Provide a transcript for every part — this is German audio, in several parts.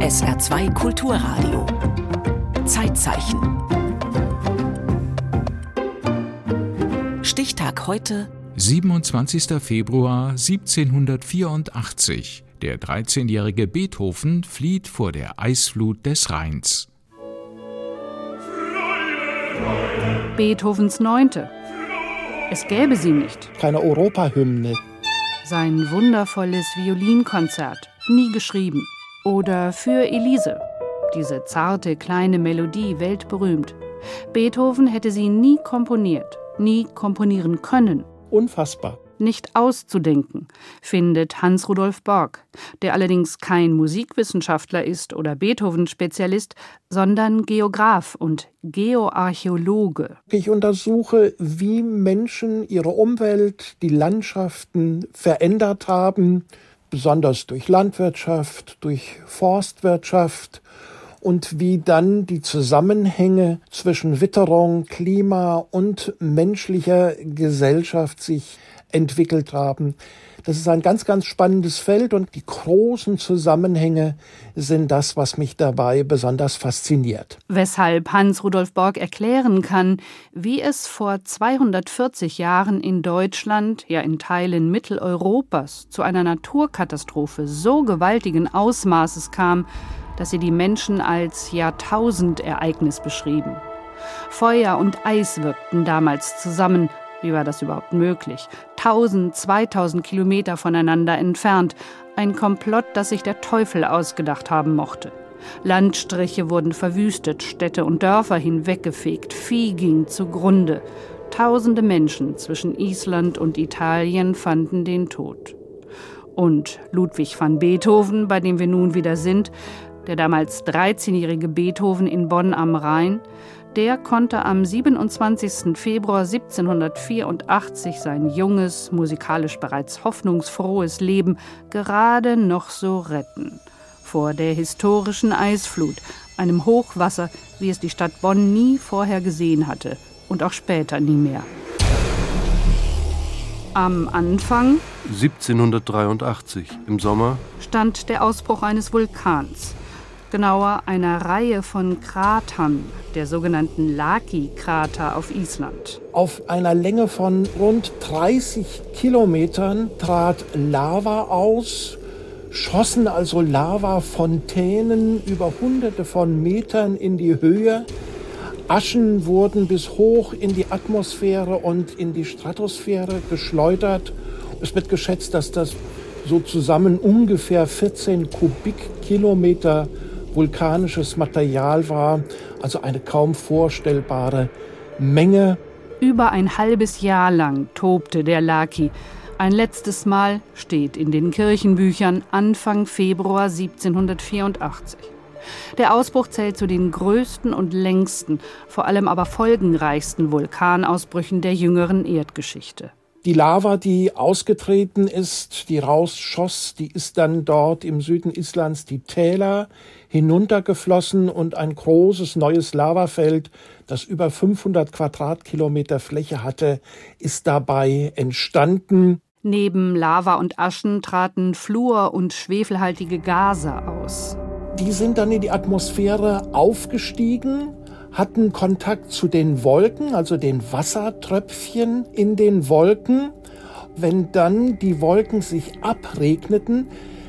SR2 Kulturradio. Zeitzeichen. Stichtag heute. 27. Februar 1784. Der 13-jährige Beethoven flieht vor der Eisflut des Rheins. Beethovens Neunte. Es gäbe sie nicht. Keine Europahymne. Sein wundervolles Violinkonzert, nie geschrieben. Oder für Elise. Diese zarte kleine Melodie, weltberühmt. Beethoven hätte sie nie komponiert, nie komponieren können. Unfassbar nicht auszudenken, findet Hans Rudolf Borg, der allerdings kein Musikwissenschaftler ist oder Beethoven-Spezialist, sondern Geograf und Geoarchäologe. Ich untersuche, wie Menschen ihre Umwelt, die Landschaften verändert haben, besonders durch Landwirtschaft, durch Forstwirtschaft und wie dann die Zusammenhänge zwischen Witterung, Klima und menschlicher Gesellschaft sich entwickelt haben. Das ist ein ganz, ganz spannendes Feld und die großen Zusammenhänge sind das, was mich dabei besonders fasziniert. Weshalb Hans Rudolf Borg erklären kann, wie es vor 240 Jahren in Deutschland, ja in Teilen Mitteleuropas, zu einer Naturkatastrophe so gewaltigen Ausmaßes kam, dass sie die Menschen als Jahrtausendereignis beschrieben. Feuer und Eis wirkten damals zusammen wie war das überhaupt möglich? 1000, 2000 Kilometer voneinander entfernt. Ein Komplott, das sich der Teufel ausgedacht haben mochte. Landstriche wurden verwüstet, Städte und Dörfer hinweggefegt, Vieh ging zugrunde. Tausende Menschen zwischen Island und Italien fanden den Tod. Und Ludwig van Beethoven, bei dem wir nun wieder sind, der damals 13-jährige Beethoven in Bonn am Rhein, der konnte am 27. Februar 1784 sein junges, musikalisch bereits hoffnungsfrohes Leben gerade noch so retten. Vor der historischen Eisflut, einem Hochwasser, wie es die Stadt Bonn nie vorher gesehen hatte und auch später nie mehr. Am Anfang 1783 im Sommer stand der Ausbruch eines Vulkans genauer einer Reihe von Kratern, der sogenannten Laki-Krater auf Island. Auf einer Länge von rund 30 Kilometern trat Lava aus, schossen also Lavafontänen über hunderte von Metern in die Höhe. Aschen wurden bis hoch in die Atmosphäre und in die Stratosphäre geschleudert. Es wird geschätzt, dass das so zusammen ungefähr 14 Kubikkilometer vulkanisches Material war, also eine kaum vorstellbare Menge. Über ein halbes Jahr lang tobte der Laki. Ein letztes Mal steht in den Kirchenbüchern Anfang Februar 1784. Der Ausbruch zählt zu den größten und längsten, vor allem aber folgenreichsten Vulkanausbrüchen der jüngeren Erdgeschichte. Die Lava, die ausgetreten ist, die rausschoss, die ist dann dort im Süden Islands die Täler hinuntergeflossen und ein großes neues Lavafeld, das über 500 Quadratkilometer Fläche hatte, ist dabei entstanden. Neben Lava und Aschen traten Fluor und schwefelhaltige Gase aus. Die sind dann in die Atmosphäre aufgestiegen hatten Kontakt zu den Wolken, also den Wassertröpfchen in den Wolken. Wenn dann die Wolken sich abregneten,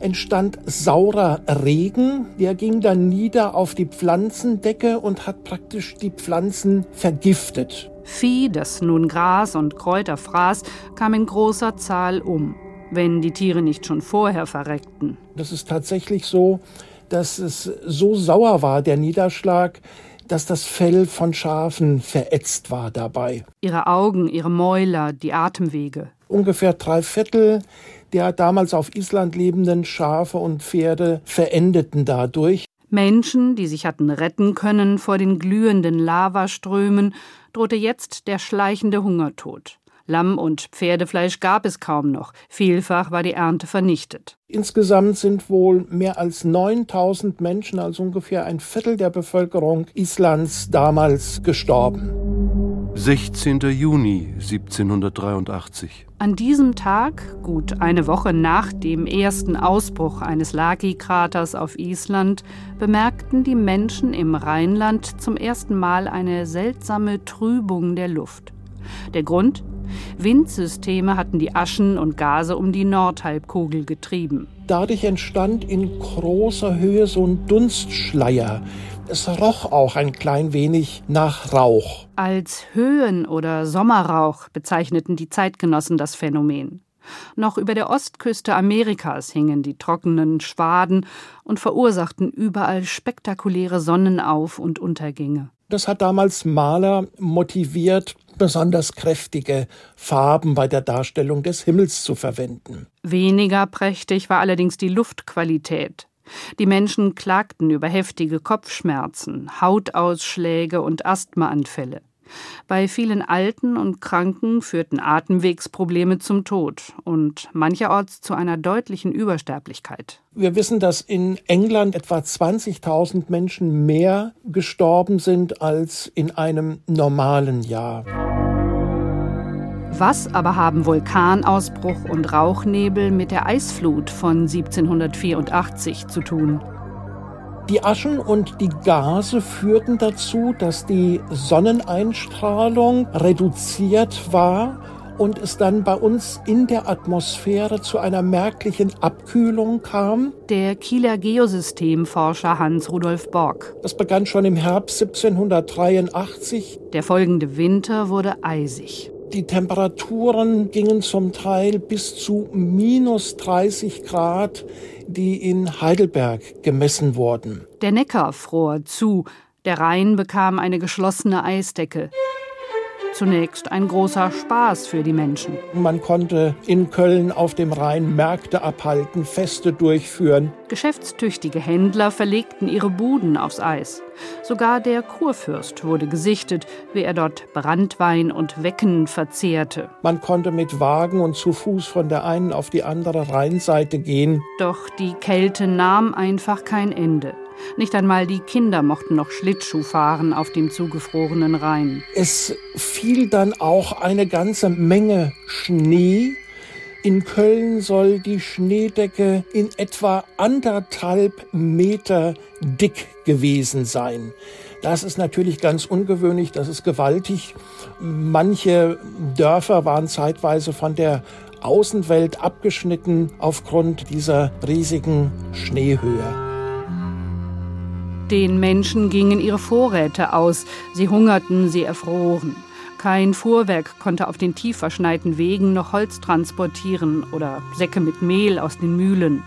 entstand saurer Regen, der ging dann nieder auf die Pflanzendecke und hat praktisch die Pflanzen vergiftet. Vieh, das nun Gras und Kräuter fraß, kam in großer Zahl um, wenn die Tiere nicht schon vorher verreckten. Das ist tatsächlich so, dass es so sauer war, der Niederschlag, dass das Fell von Schafen verätzt war dabei. Ihre Augen, ihre Mäuler, die Atemwege. Ungefähr drei Viertel der damals auf Island lebenden Schafe und Pferde verendeten dadurch. Menschen, die sich hatten retten können vor den glühenden Lavaströmen, drohte jetzt der schleichende Hungertod. Lamm- und Pferdefleisch gab es kaum noch. Vielfach war die Ernte vernichtet. Insgesamt sind wohl mehr als 9000 Menschen, also ungefähr ein Viertel der Bevölkerung Islands, damals gestorben. 16. Juni 1783. An diesem Tag, gut eine Woche nach dem ersten Ausbruch eines Laki-Kraters auf Island, bemerkten die Menschen im Rheinland zum ersten Mal eine seltsame Trübung der Luft. Der Grund? Windsysteme hatten die Aschen und Gase um die Nordhalbkugel getrieben. Dadurch entstand in großer Höhe so ein Dunstschleier. Es roch auch ein klein wenig nach Rauch. Als Höhen- oder Sommerrauch bezeichneten die Zeitgenossen das Phänomen. Noch über der Ostküste Amerikas hingen die trockenen Schwaden und verursachten überall spektakuläre Sonnenauf- und Untergänge. Das hat damals Maler motiviert, besonders kräftige Farben bei der Darstellung des Himmels zu verwenden. Weniger prächtig war allerdings die Luftqualität. Die Menschen klagten über heftige Kopfschmerzen, Hautausschläge und Asthmaanfälle. Bei vielen Alten und Kranken führten Atemwegsprobleme zum Tod und mancherorts zu einer deutlichen Übersterblichkeit. Wir wissen, dass in England etwa 20.000 Menschen mehr gestorben sind als in einem normalen Jahr. Was aber haben Vulkanausbruch und Rauchnebel mit der Eisflut von 1784 zu tun? Die Aschen und die Gase führten dazu, dass die Sonneneinstrahlung reduziert war und es dann bei uns in der Atmosphäre zu einer merklichen Abkühlung kam. Der Kieler Geosystemforscher Hans Rudolf Borg. Das begann schon im Herbst 1783. Der folgende Winter wurde eisig. Die Temperaturen gingen zum Teil bis zu minus 30 Grad, die in Heidelberg gemessen wurden. Der Neckar fror zu, der Rhein bekam eine geschlossene Eisdecke zunächst ein großer Spaß für die Menschen. Man konnte in Köln auf dem Rhein Märkte abhalten, Feste durchführen. Geschäftstüchtige Händler verlegten ihre Buden aufs Eis. Sogar der Kurfürst wurde gesichtet, wie er dort Brandwein und Wecken verzehrte. Man konnte mit Wagen und zu Fuß von der einen auf die andere Rheinseite gehen. Doch die Kälte nahm einfach kein Ende. Nicht einmal die Kinder mochten noch Schlittschuh fahren auf dem zugefrorenen Rhein. Es fiel dann auch eine ganze Menge Schnee. In Köln soll die Schneedecke in etwa anderthalb Meter dick gewesen sein. Das ist natürlich ganz ungewöhnlich, das ist gewaltig. Manche Dörfer waren zeitweise von der Außenwelt abgeschnitten aufgrund dieser riesigen Schneehöhe. Den Menschen gingen ihre Vorräte aus, sie hungerten, sie erfroren. Kein Fuhrwerk konnte auf den tief verschneiten Wegen noch Holz transportieren oder Säcke mit Mehl aus den Mühlen.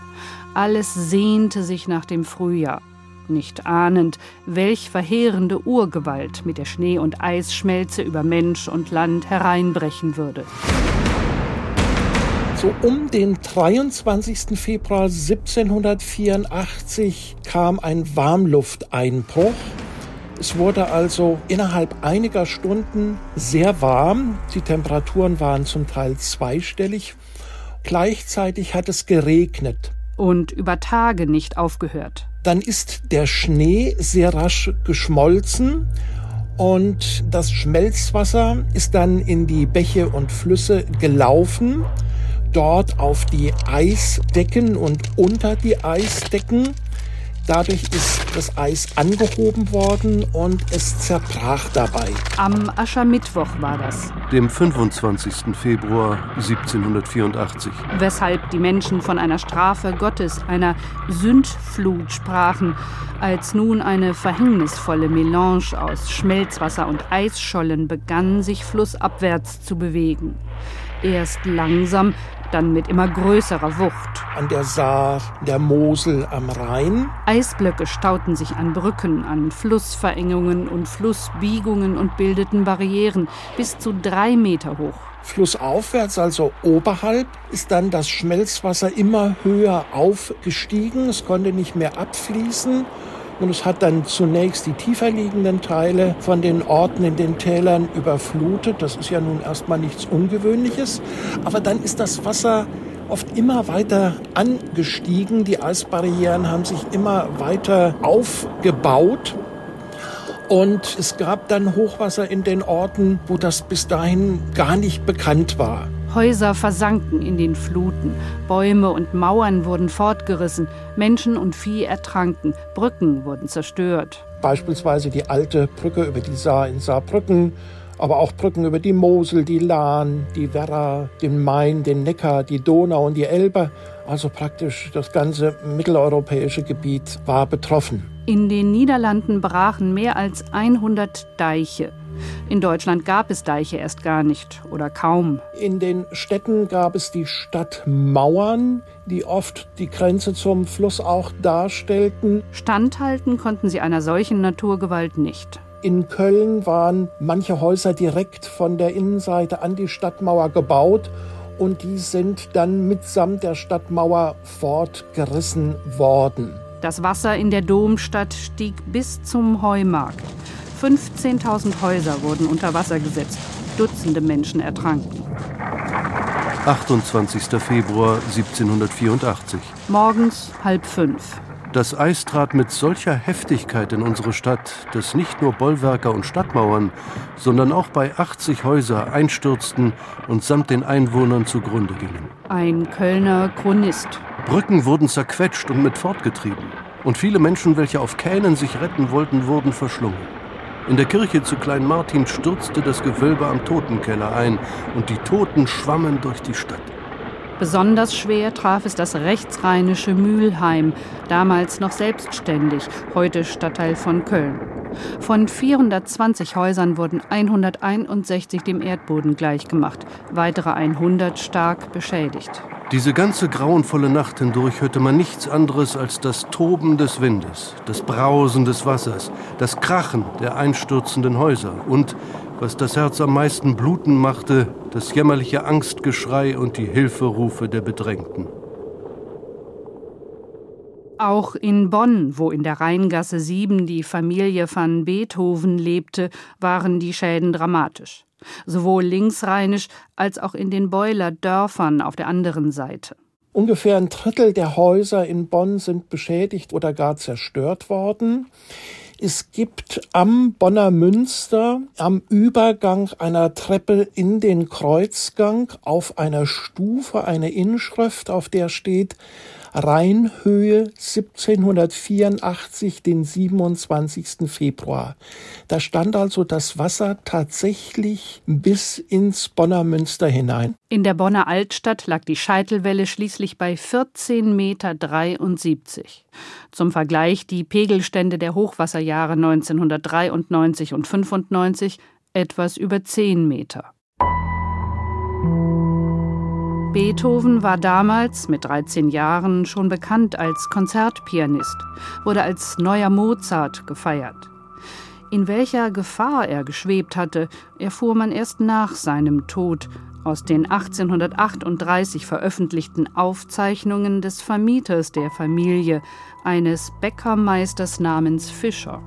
Alles sehnte sich nach dem Frühjahr, nicht ahnend, welch verheerende Urgewalt mit der Schnee- und Eisschmelze über Mensch und Land hereinbrechen würde. So um den 23. Februar 1784 kam ein Warmlufteinbruch. Es wurde also innerhalb einiger Stunden sehr warm. Die Temperaturen waren zum Teil zweistellig. Gleichzeitig hat es geregnet. Und über Tage nicht aufgehört. Dann ist der Schnee sehr rasch geschmolzen und das Schmelzwasser ist dann in die Bäche und Flüsse gelaufen dort auf die Eisdecken und unter die Eisdecken. Dadurch ist das Eis angehoben worden und es zerbrach dabei. Am Aschermittwoch war das. Dem 25. Februar 1784. Weshalb die Menschen von einer Strafe Gottes, einer Sündflut sprachen, als nun eine verhängnisvolle Melange aus Schmelzwasser und Eisschollen begann, sich flussabwärts zu bewegen. Erst langsam, dann mit immer größerer Wucht. An der Saar, der Mosel, am Rhein. Eisblöcke stauten sich an Brücken, an Flussverengungen und Flussbiegungen und bildeten Barrieren bis zu drei Meter hoch. Flussaufwärts, also oberhalb, ist dann das Schmelzwasser immer höher aufgestiegen. Es konnte nicht mehr abfließen und es hat dann zunächst die tiefer liegenden Teile von den Orten in den Tälern überflutet. Das ist ja nun erstmal nichts Ungewöhnliches. Aber dann ist das Wasser oft immer weiter angestiegen. Die Eisbarrieren haben sich immer weiter aufgebaut. Und es gab dann Hochwasser in den Orten, wo das bis dahin gar nicht bekannt war. Häuser versanken in den Fluten, Bäume und Mauern wurden fortgerissen, Menschen und Vieh ertranken, Brücken wurden zerstört. Beispielsweise die alte Brücke über die Saar in Saarbrücken, aber auch Brücken über die Mosel, die Lahn, die Werra, den Main, den Neckar, die Donau und die Elbe. Also praktisch das ganze mitteleuropäische Gebiet war betroffen. In den Niederlanden brachen mehr als 100 Deiche. In Deutschland gab es Deiche erst gar nicht oder kaum. In den Städten gab es die Stadtmauern, die oft die Grenze zum Fluss auch darstellten. Standhalten konnten sie einer solchen Naturgewalt nicht. In Köln waren manche Häuser direkt von der Innenseite an die Stadtmauer gebaut und die sind dann mitsamt der Stadtmauer fortgerissen worden. Das Wasser in der Domstadt stieg bis zum Heumarkt. 15.000 Häuser wurden unter Wasser gesetzt. Dutzende Menschen ertranken. 28. Februar 1784. Morgens halb fünf. Das Eis trat mit solcher Heftigkeit in unsere Stadt, dass nicht nur Bollwerke und Stadtmauern, sondern auch bei 80 Häuser einstürzten und samt den Einwohnern zugrunde gingen. Ein Kölner Chronist. Brücken wurden zerquetscht und mit fortgetrieben. Und viele Menschen, welche auf Kähnen sich retten wollten, wurden verschlungen. In der Kirche zu Klein Martin stürzte das Gewölbe am Totenkeller ein und die Toten schwammen durch die Stadt. Besonders schwer traf es das rechtsrheinische Mülheim, damals noch selbstständig, heute Stadtteil von Köln. Von 420 Häusern wurden 161 dem Erdboden gleichgemacht, weitere 100 stark beschädigt. Diese ganze grauenvolle Nacht hindurch hörte man nichts anderes als das Toben des Windes, das Brausen des Wassers, das Krachen der einstürzenden Häuser und, was das Herz am meisten bluten machte, das jämmerliche Angstgeschrei und die Hilferufe der Bedrängten. Auch in Bonn, wo in der Rheingasse 7 die Familie van Beethoven lebte, waren die Schäden dramatisch. Sowohl linksrheinisch als auch in den Beuler Dörfern auf der anderen Seite. Ungefähr ein Drittel der Häuser in Bonn sind beschädigt oder gar zerstört worden. Es gibt am Bonner Münster am Übergang einer Treppe in den Kreuzgang auf einer Stufe eine Inschrift, auf der steht Rheinhöhe 1784, den 27. Februar. Da stand also das Wasser tatsächlich bis ins Bonner Münster hinein. In der Bonner Altstadt lag die Scheitelwelle schließlich bei 14,73 Meter. Zum Vergleich die Pegelstände der Hochwasserjahre 1993 und 95 etwas über 10 Meter. Beethoven war damals mit 13 Jahren schon bekannt als Konzertpianist, wurde als neuer Mozart gefeiert. In welcher Gefahr er geschwebt hatte, erfuhr man erst nach seinem Tod aus den 1838 veröffentlichten Aufzeichnungen des Vermieters der Familie, eines Bäckermeisters namens Fischer.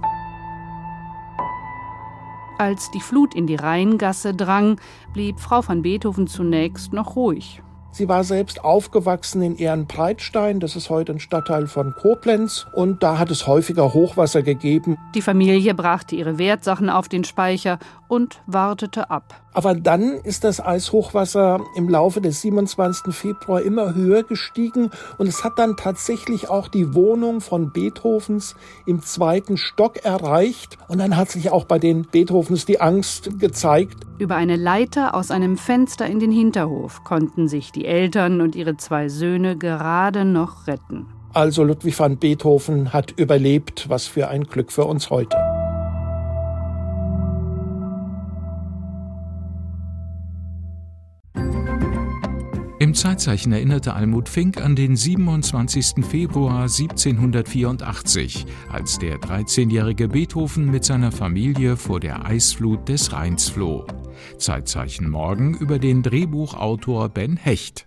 Als die Flut in die Rheingasse drang, blieb Frau van Beethoven zunächst noch ruhig. Sie war selbst aufgewachsen in Ehrenbreitstein, das ist heute ein Stadtteil von Koblenz, und da hat es häufiger Hochwasser gegeben. Die Familie brachte ihre Wertsachen auf den Speicher und wartete ab. Aber dann ist das Eishochwasser im Laufe des 27. Februar immer höher gestiegen und es hat dann tatsächlich auch die Wohnung von Beethovens im zweiten Stock erreicht und dann hat sich auch bei den Beethovens die Angst gezeigt. Über eine Leiter aus einem Fenster in den Hinterhof konnten sich die Eltern und ihre zwei Söhne gerade noch retten. Also Ludwig van Beethoven hat überlebt, was für ein Glück für uns heute. Im Zeitzeichen erinnerte Almut Fink an den 27. Februar 1784, als der 13-jährige Beethoven mit seiner Familie vor der Eisflut des Rheins floh. Zeitzeichen morgen über den Drehbuchautor Ben Hecht.